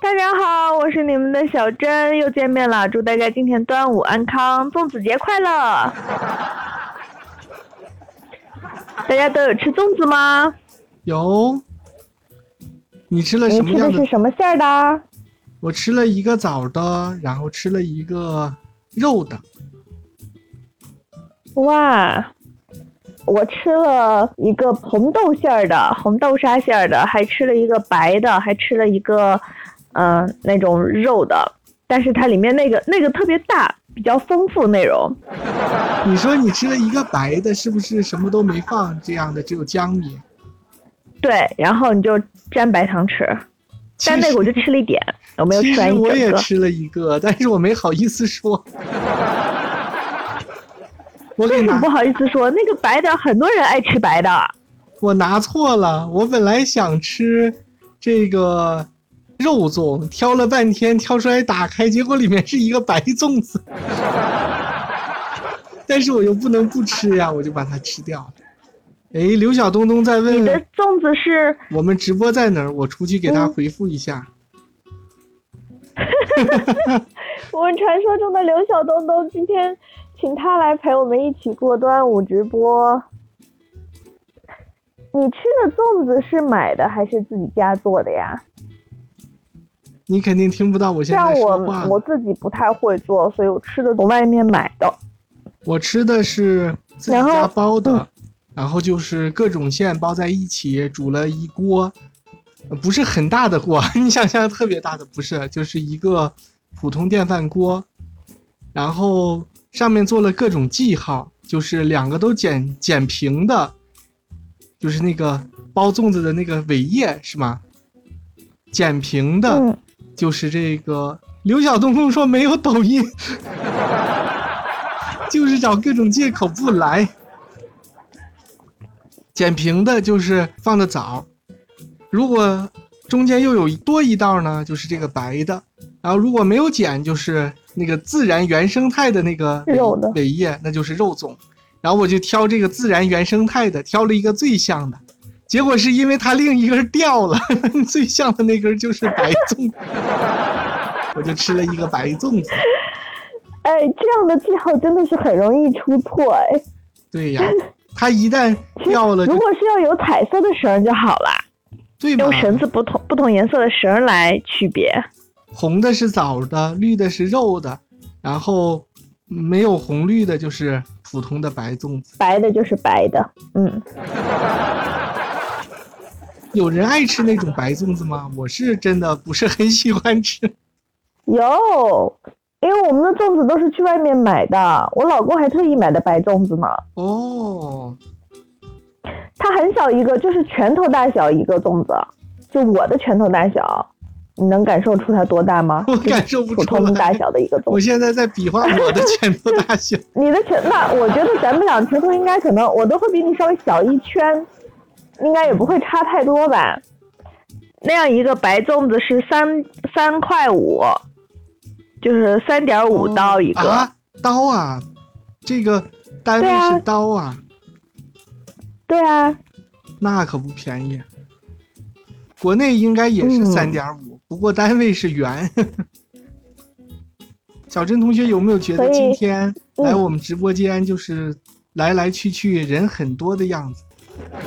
大家好，我是你们的小珍，又见面了。祝大家今天端午安康，粽子节快乐！大家都有吃粽子吗？有。你吃了什么样的？你吃的是什么馅儿的？我吃了一个枣的，然后吃了一个肉的。哇！我吃了一个红豆馅儿的，红豆沙馅儿的，还吃了一个白的，还吃了一个。嗯，那种肉的，但是它里面那个那个特别大，比较丰富内容。你说你吃了一个白的，是不是什么都没放？这样的只有江米。对，然后你就沾白糖吃。但那个我就吃了一点，我没有吃完一个。我也吃了一个，但是我没好意思说。为什么不好意思说？那个白的很多人爱吃白的。我拿错了，我本来想吃这个。肉粽挑了半天，挑出来打开，结果里面是一个白粽子，但是我又不能不吃呀，我就把它吃掉了。哎，刘小东东在问，你的粽子是？我们直播在哪儿？我出去给他回复一下。我们传说中的刘小东东，今天请他来陪我们一起过端午直播。你吃的粽子是买的还是自己家做的呀？你肯定听不到我现在说话。我我自己不太会做，所以我吃的从外面买的。我吃的是自己家包的，然后就是各种馅包在一起煮了一锅，不是很大的锅，你想象特别大的不是，就是一个普通电饭锅，然后上面做了各种记号，就是两个都剪剪平的，就是那个包粽子的那个尾叶是吗？剪平的。就是这个刘晓东东说没有抖音，就是找各种借口不来。剪平的就是放的枣，如果中间又有多一道呢，就是这个白的。然后如果没有剪，就是那个自然原生态的那个尾叶，那就是肉粽。然后我就挑这个自然原生态的，挑了一个最像的。结果是因为它另一根掉了，最像的那根就是白粽，我就吃了一个白粽子。哎，这样的记号真的是很容易出错哎。对呀，它一旦掉了，如果是要有彩色的绳就好了，对用绳子不同不同颜色的绳来区别。红的是枣的，绿的是肉的，然后没有红绿的，就是普通的白粽子。白的就是白的，嗯。有人爱吃那种白粽子吗？我是真的不是很喜欢吃。有，因为我们的粽子都是去外面买的，我老公还特意买的白粽子呢。哦，它很小一个，就是拳头大小一个粽子，就我的拳头大小，你能感受出它多大吗？我感受不出普通大小的一个粽子。我现在在比划我的拳头大小。你的拳，那我觉得咱们俩拳头应该可能，我都会比你稍微小一圈。应该也不会差太多吧？那样一个白粽子是三三块五，就是三点五刀一个刀啊，这个单位是刀啊。对啊，那可不便宜。国内应该也是三点五，不过单位是元。小珍同学有没有觉得今天来我们直播间就是来来去去人很多的样子？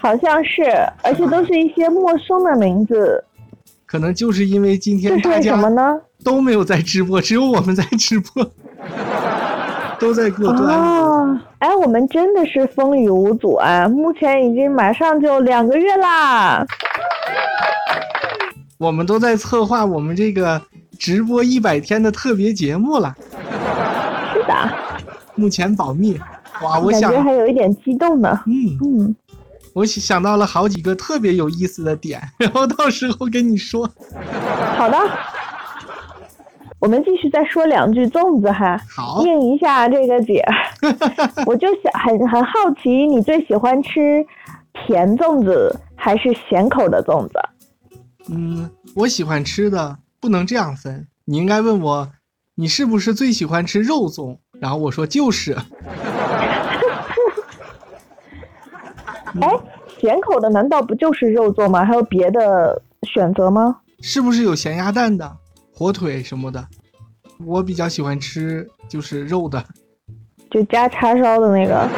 好像是，而且都是一些陌生的名字。可能就是因为今天大家都没有在直播，只有我们在直播，都在过端午。哎，我们真的是风雨无阻啊！目前已经马上就两个月啦。我们都在策划我们这个直播一百天的特别节目了。是的。目前保密。哇，我想感觉还有一点激动呢。嗯嗯。我想到了好几个特别有意思的点，然后到时候跟你说。好的，我们继续再说两句粽子哈。好，应一下这个姐。我就想很很好奇，你最喜欢吃甜粽子还是咸口的粽子？嗯，我喜欢吃的不能这样分。你应该问我，你是不是最喜欢吃肉粽？然后我说就是。哎，咸口的难道不就是肉粽吗？还有别的选择吗？是不是有咸鸭蛋的、火腿什么的？我比较喜欢吃就是肉的，就加叉烧的那个。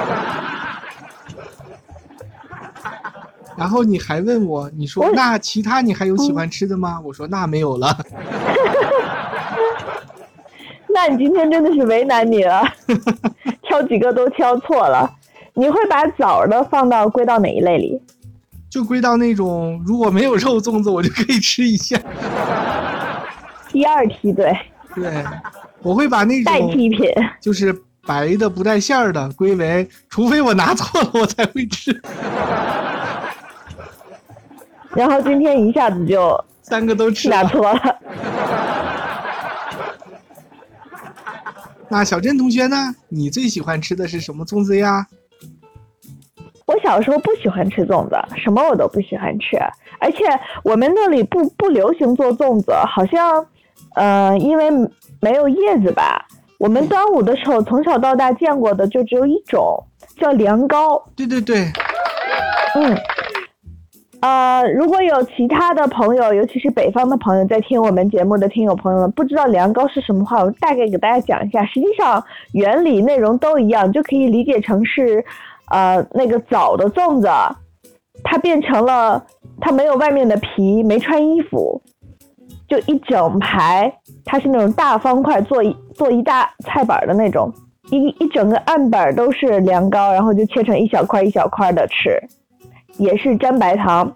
然后你还问我，你说那其他你还有喜欢吃的吗？我说那没有了。那你今天真的是为难你了，挑几个都挑错了。你会把枣的放到归到哪一类里？就归到那种如果没有肉粽子，我就可以吃一下。第二梯队。对，我会把那种代替品，就是白的不带馅儿的，归为除非我拿错了，我才会吃。然后今天一下子就三个都吃拿错了。那小郑同学呢？你最喜欢吃的是什么粽子呀？我小时候不喜欢吃粽子，什么我都不喜欢吃，而且我们那里不不流行做粽子，好像，呃，因为没有叶子吧。我们端午的时候从小到大见过的就只有一种，叫凉糕。对对对，嗯。呃，如果有其他的朋友，尤其是北方的朋友在听我们节目的听友朋友们，不知道凉糕是什么话，我大概给大家讲一下。实际上原理内容都一样，就可以理解成是，呃，那个枣的粽子，它变成了它没有外面的皮，没穿衣服，就一整排，它是那种大方块，做一做一大菜板的那种，一一整个案板都是凉糕，然后就切成一小块一小块的吃。也是沾白糖，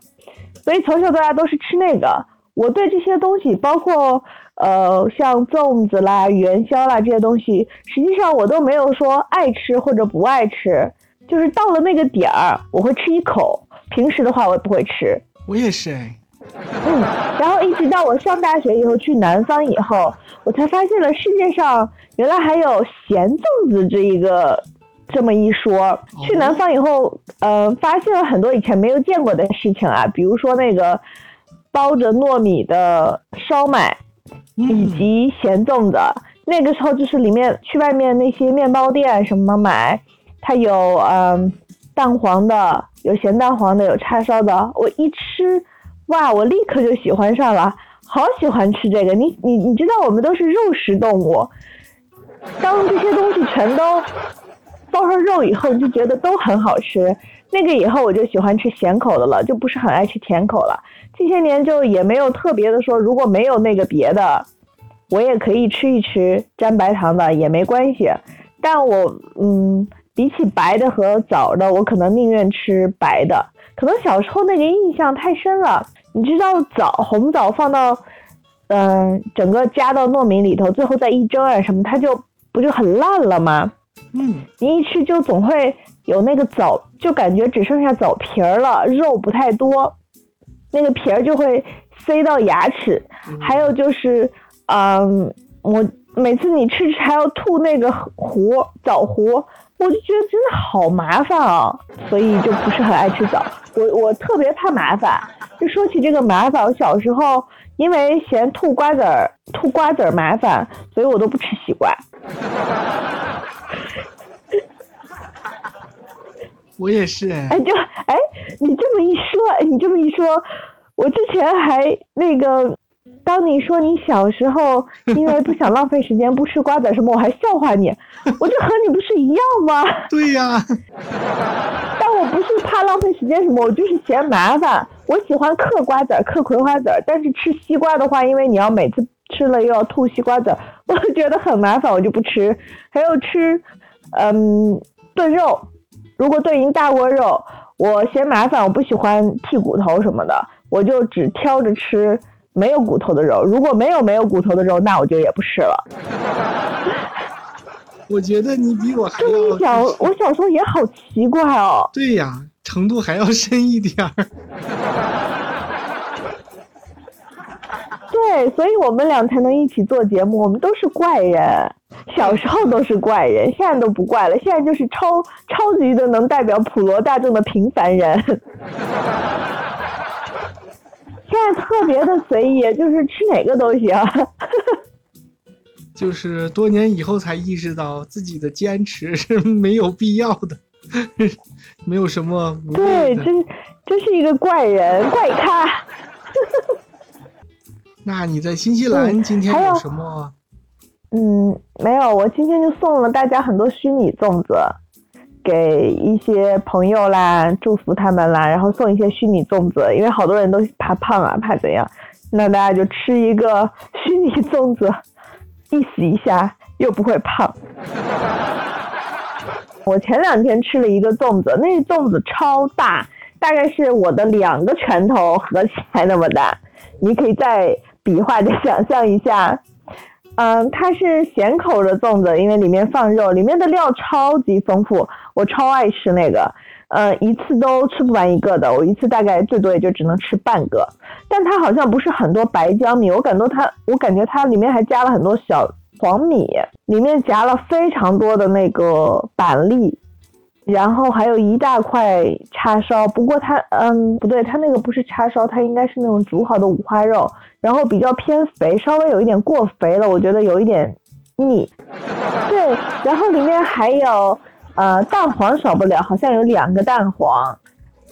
所以从小到大都是吃那个。我对这些东西，包括呃像粽子啦、元宵啦这些东西，实际上我都没有说爱吃或者不爱吃，就是到了那个点儿我会吃一口，平时的话我也不会吃。我也是哎。嗯，然后一直到我上大学以后去南方以后，我才发现了世界上原来还有咸粽子这一个。这么一说，去南方以后，呃，发现了很多以前没有见过的事情啊，比如说那个包着糯米的烧麦，以及咸粽子。那个时候就是里面去外面那些面包店什么买，它有嗯蛋黄的，有咸蛋黄的，有叉烧的。我一吃，哇，我立刻就喜欢上了，好喜欢吃这个。你你你知道我们都是肉食动物，当这些东西全都。包上肉以后，就觉得都很好吃。那个以后我就喜欢吃咸口的了，就不是很爱吃甜口了。这些年就也没有特别的说，如果没有那个别的，我也可以吃一吃沾白糖的也没关系。但我嗯，比起白的和枣的，我可能宁愿吃白的。可能小时候那个印象太深了。你知道枣红枣放到嗯整个加到糯米里头，最后再一蒸啊什么，它就不就很烂了吗？嗯，你一吃就总会有那个枣，就感觉只剩下枣皮儿了，肉不太多，那个皮儿就会塞到牙齿。还有就是，嗯，我每次你吃还要吐那个核枣核，我就觉得真的好麻烦啊，所以就不是很爱吃枣。我我特别怕麻烦。就说起这个麻烦，我小时候因为嫌吐瓜子儿吐瓜子儿麻烦，所以我都不吃西瓜。我也是哎，哎就哎，你这么一说，你这么一说，我之前还那个，当你说你小时候因为不想浪费时间不吃瓜子什么，我还笑话你，我这和你不是一样吗？对呀，但我不是怕浪费时间什么，我就是嫌麻烦。我喜欢嗑瓜子嗑葵花籽但是吃西瓜的话，因为你要每次吃了又要吐西瓜籽我觉得很麻烦，我就不吃。还有吃，嗯，炖肉。如果炖一大锅肉，我嫌麻烦，我不喜欢剔骨头什么的，我就只挑着吃没有骨头的肉。如果没有没有骨头的肉，那我就也不吃了。我觉得你比我还要。这么小，我小时候也好奇怪哦。对呀，程度还要深一点儿。对，所以我们俩才能一起做节目。我们都是怪人，小时候都是怪人，现在都不怪了。现在就是超超级的能代表普罗大众的平凡人。现在特别的随意，就是吃哪个都行。就是多年以后才意识到自己的坚持是没有必要的。没有什么。对，真真是一个怪人怪咖。那你在新西兰今天有什么？嗯，没有，我今天就送了大家很多虚拟粽子，给一些朋友啦，祝福他们啦，然后送一些虚拟粽子，因为好多人都怕胖啊，怕怎样，那大家就吃一个虚拟粽子，意思一下又不会胖。我前两天吃了一个粽子，那粽子超大，大概是我的两个拳头合起来那么大，你可以再。比划着想象一下，嗯，它是咸口的粽子，因为里面放肉，里面的料超级丰富，我超爱吃那个，呃，一次都吃不完一个的，我一次大概最多也就只能吃半个。但它好像不是很多白江米，我感觉它，我感觉它里面还加了很多小黄米，里面夹了非常多的那个板栗。然后还有一大块叉烧，不过它，嗯，不对，它那个不是叉烧，它应该是那种煮好的五花肉，然后比较偏肥，稍微有一点过肥了，我觉得有一点腻。对，然后里面还有，呃，蛋黄少不了，好像有两个蛋黄，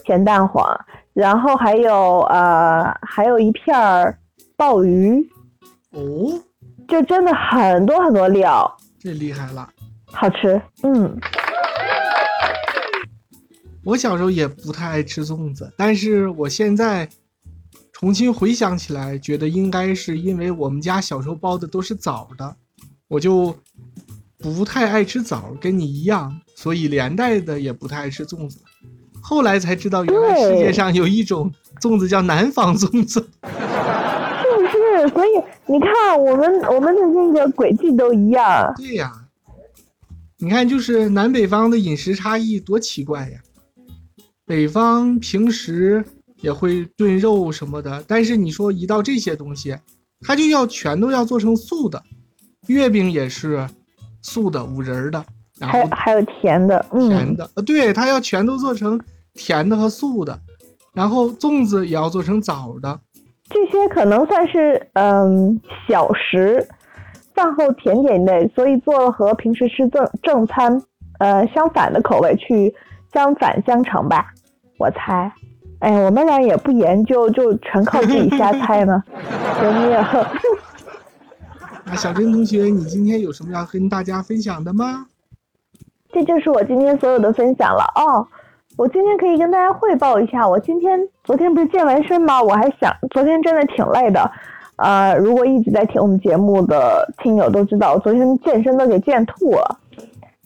甜蛋黄，然后还有，呃，还有一片儿鲍鱼。哦，就真的很多很多料。这厉害了。好吃，嗯。我小时候也不太爱吃粽子，但是我现在重新回想起来，觉得应该是因为我们家小时候包的都是枣的，我就不太爱吃枣，跟你一样，所以连带的也不太爱吃粽子。后来才知道，原来世界上有一种粽子叫南方粽子，是不是？所以你看，我们我们的那个轨迹都一样。对呀，你看，就是南北方的饮食差异多奇怪呀。北方平时也会炖肉什么的，但是你说一到这些东西，它就要全都要做成素的。月饼也是素的，五仁的，然后还有甜的，甜的，呃，对它要全都做成甜的和素的，然后粽子也要做成枣的。这些可能算是嗯小食，饭后甜点类，所以做了和平时吃正正餐呃相反的口味，去相反相成吧。我猜，哎，我们俩也不研究，就全靠自己瞎猜呢。救命！那小珍同学，你今天有什么要跟大家分享的吗？这就是我今天所有的分享了哦。我今天可以跟大家汇报一下，我今天昨天不是健完身吗？我还想，昨天真的挺累的。呃，如果一直在听我们节目的听友都知道，我昨天健身都给健吐了。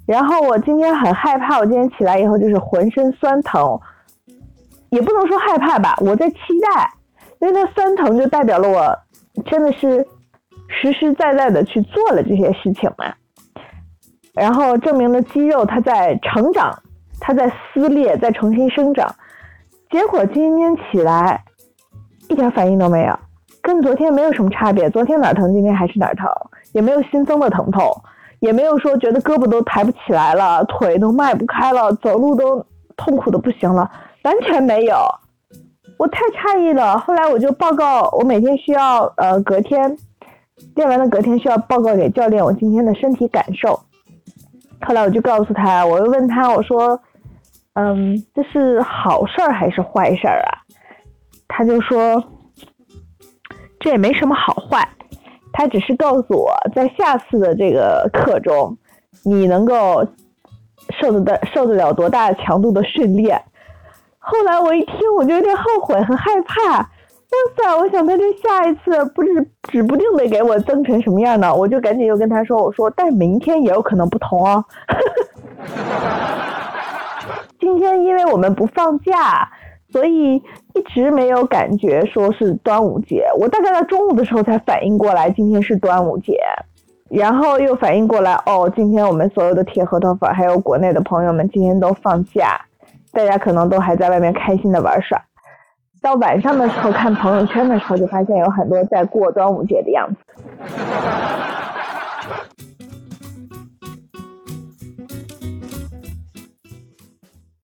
然后我今天很害怕，我今天起来以后就是浑身酸疼。也不能说害怕吧，我在期待，因为它酸疼就代表了我真的是实实在在的去做了这些事情嘛，然后证明了肌肉它在成长，它在撕裂，在重新生长。结果今天起来一点反应都没有，跟昨天没有什么差别。昨天哪疼，今天还是哪疼，也没有新增的疼痛，也没有说觉得胳膊都抬不起来了，腿都迈不开了，走路都痛苦的不行了。完全没有，我太诧异了。后来我就报告，我每天需要呃隔天练完的隔天需要报告给教练我今天的身体感受。后来我就告诉他，我又问他，我说，嗯，这是好事儿还是坏事儿啊？他就说，这也没什么好坏，他只是告诉我在下次的这个课中，你能够受得的受得了多大强度的训练。后来我一听，我就有点后悔，很害怕。哇塞！我想他这下一次不是指不定得给我增成什么样呢？我就赶紧又跟他说：“我说，但明天也有可能不同哦。今天因为我们不放假，所以一直没有感觉说是端午节。我大概在中午的时候才反应过来今天是端午节，然后又反应过来哦，今天我们所有的铁核桃粉还有国内的朋友们今天都放假。”大家可能都还在外面开心的玩耍，到晚上的时候看朋友圈的时候，就发现有很多在过端午节的样子。